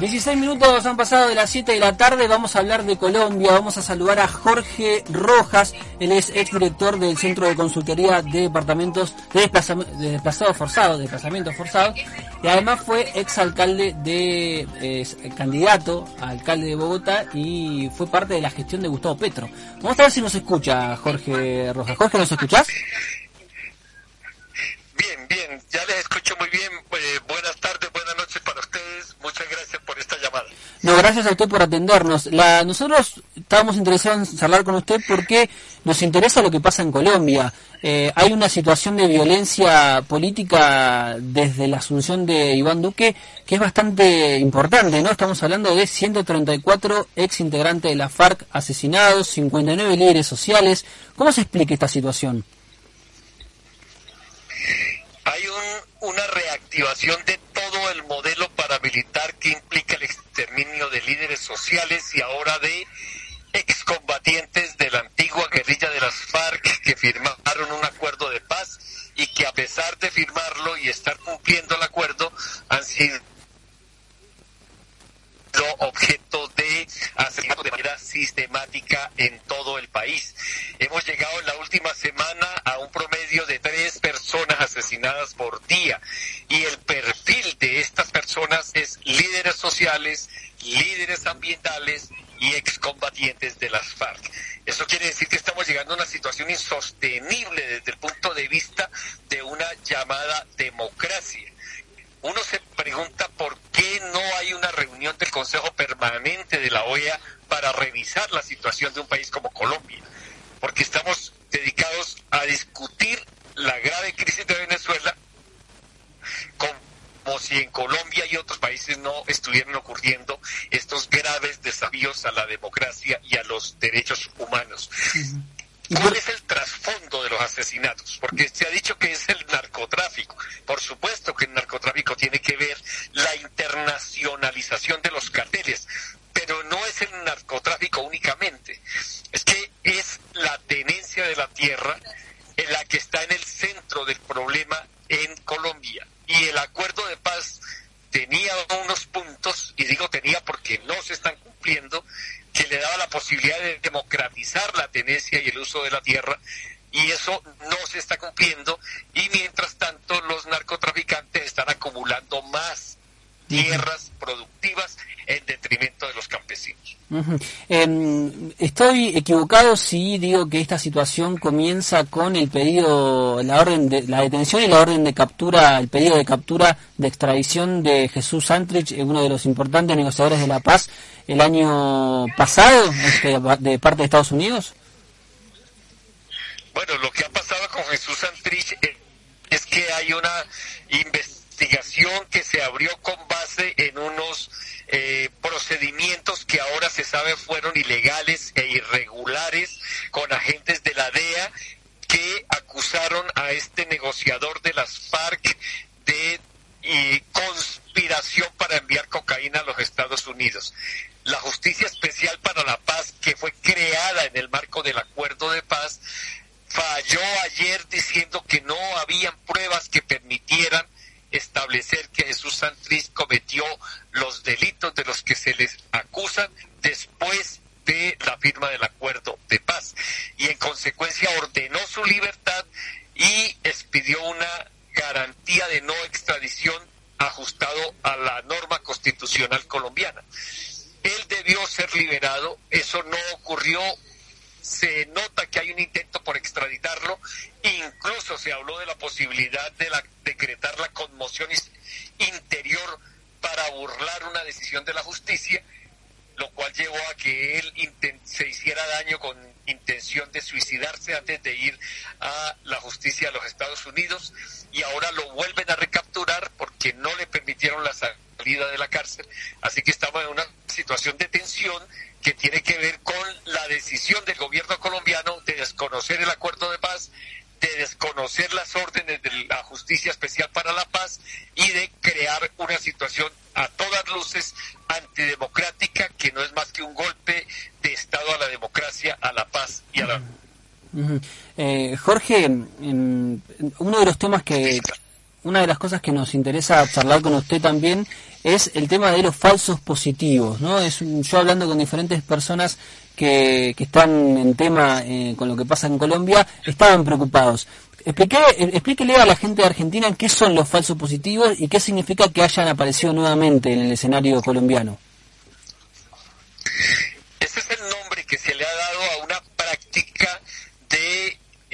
16 minutos han pasado de las 7 de la tarde, vamos a hablar de Colombia, vamos a saludar a Jorge Rojas, él es exdirector del Centro de Consultoría de Departamentos de, Desplazados Forzados, de Desplazamientos Forzados, y además fue exalcalde de, eh, candidato a alcalde de Bogotá y fue parte de la gestión de Gustavo Petro. Vamos a ver si nos escucha Jorge Rojas. Jorge, ¿nos escuchás? Bien, bien, ya les escucho muy bien. Eh, buenas tardes, buenas noches para ustedes. Muchas gracias por esta llamada. No, gracias a usted por atendernos. La, nosotros estábamos interesados en charlar con usted porque nos interesa lo que pasa en Colombia. Eh, hay una situación de violencia política desde la asunción de Iván Duque que es bastante importante, ¿no? Estamos hablando de 134 ex integrantes de la FARC asesinados, 59 líderes sociales. ¿Cómo se explica esta situación? Hay un, una reactivación de todo el modelo paramilitar que de líderes sociales y ahora de excombatientes de la antigua guerrilla de las FARC que firmaron un acuerdo de paz y que a pesar de firmarlo y estar cumpliendo el acuerdo han sido objeto de asesinato de manera sistemática en todo el país. Hemos llegado en la última semana a un promedio de tres personas asesinadas por día y el perfil de estas personas es líderes sociales, líderes ambientales y excombatientes de las FARC. Eso quiere decir que estamos llegando a una situación insostenible desde el punto de vista de una llamada democracia uno se pregunta por qué no hay una reunión del Consejo Permanente de la OEA para revisar la situación de un país como Colombia. Porque estamos dedicados a discutir la grave crisis de Venezuela si en Colombia y otros países no estuvieran ocurriendo estos graves desafíos a la democracia y a los derechos humanos. ¿Cuál es el trasfondo de los asesinatos? Porque se ha dicho que es el narcotráfico. Por supuesto que el narcotráfico tiene que ver la internacionalización de los carteles, pero no es el narcotráfico únicamente. Es que es la tenencia de la tierra en la que está en el centro del problema en Colombia. Y el acuerdo de paz tenía unos puntos, y digo tenía porque no se están cumpliendo, que le daba la posibilidad de democratizar la tenencia y el uso de la tierra y eso no se está cumpliendo y mientras tanto los narcotraficantes están acumulando más tierras productivas en detrimento. Eh, estoy equivocado si digo que esta situación comienza con el pedido, la orden de la detención y la orden de captura, el pedido de captura de extradición de Jesús Santrich, uno de los importantes negociadores de la paz, el año pasado este, de parte de Estados Unidos. Bueno, lo que ha pasado con Jesús Santrich es que hay una investigación que se abrió con base en unos eh, procedimientos se sabe fueron ilegales e irregulares con agentes de la DEA que acusaron a este negociador de las FARC de conspiración para enviar cocaína a los Estados Unidos. La Justicia Especial para la Paz, que fue creada en el marco del acuerdo de paz, falló ayer diciendo que no habían pruebas que permitieran establecer que Jesús Santrich cometió los delitos de los que se les acusan después de la firma del acuerdo de paz. Y en consecuencia ordenó su libertad y expidió una garantía de no extradición ajustado a la norma constitucional colombiana. Él debió ser liberado, eso no ocurrió, se nota que hay un intento por extraditarlo, incluso se habló de la posibilidad de la, decretar la conmoción interior para burlar una decisión de la justicia, lo cual llevó a que él se hiciera daño con intención de suicidarse antes de ir a la justicia de los Estados Unidos y ahora lo vuelven a recapturar porque no le permitieron la salida de la cárcel. Así que estamos en una situación de tensión que tiene que ver con la decisión del gobierno colombiano de desconocer el acuerdo de paz, de desconocer las órdenes de la Justicia Especial para la Paz y de crear una situación a todas luces antidemocrática que no es más que un golpe de Estado a la democracia, a la paz y a la... Eh, Jorge, uno de los temas que, una de las cosas que nos interesa charlar con usted también es el tema de los falsos positivos, ¿no? Es yo hablando con diferentes personas que, que están en tema eh, con lo que pasa en Colombia, estaban preocupados. Explique, explíquele a la gente de Argentina qué son los falsos positivos y qué significa que hayan aparecido nuevamente en el escenario colombiano. Ese es el nombre que se le ha dado a una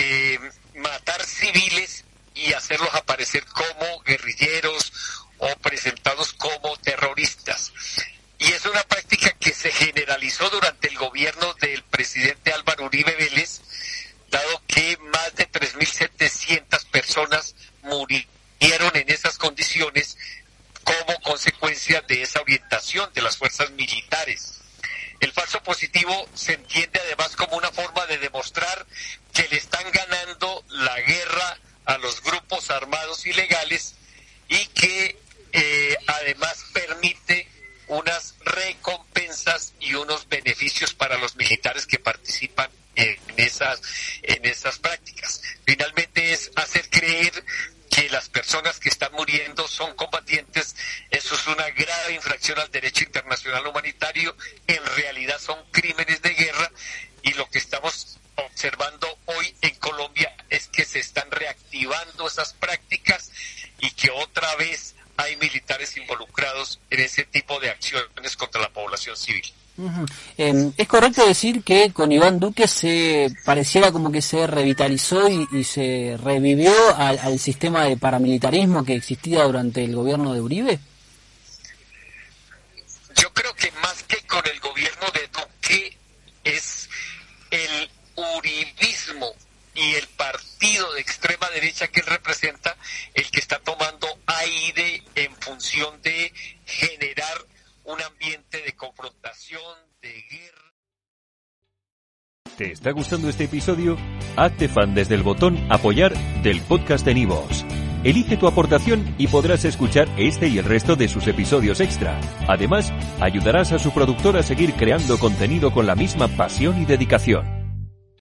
eh, matar civiles y hacerlos aparecer como guerrilleros o presentados como terroristas. Y es una práctica que se generalizó durante el gobierno del presidente Álvaro Uribe Vélez, dado que más de 3.700 personas murieron en esas condiciones como consecuencia de esa orientación de las fuerzas militares. El falso positivo se entiende además como una forma de demostrar que le están ganando la guerra a los grupos armados ilegales y que eh, además permite unas recompensas y unos beneficios para los militares que participan en esas, en esas prácticas. Finalmente es hacer creer que las personas que están muriendo son combatientes, eso es una grave infracción al derecho internacional humanitario, en realidad son crímenes de guerra y lo que estamos observando hoy en Colombia es que se están reactivando esas prácticas y que otra vez hay militares involucrados en ese tipo de acciones contra la población civil. Em, ¿Es correcto decir que con Iván Duque se pareciera como que se revitalizó y, se revivió al, sistema de paramilitarismo que existía durante el gobierno de Uribe? Yo creo que más que con el gobierno de Duque es el uribismo y el partido de extrema derecha que él representa el que está tomando aire en función de generar un ambiente de confrontación, de guerra. ¿Te está gustando este episodio? Hazte fan desde el botón apoyar del podcast de Nivos. Elige tu aportación y podrás escuchar este y el resto de sus episodios extra. Además, ayudarás a su productor a seguir creando contenido con la misma pasión y dedicación.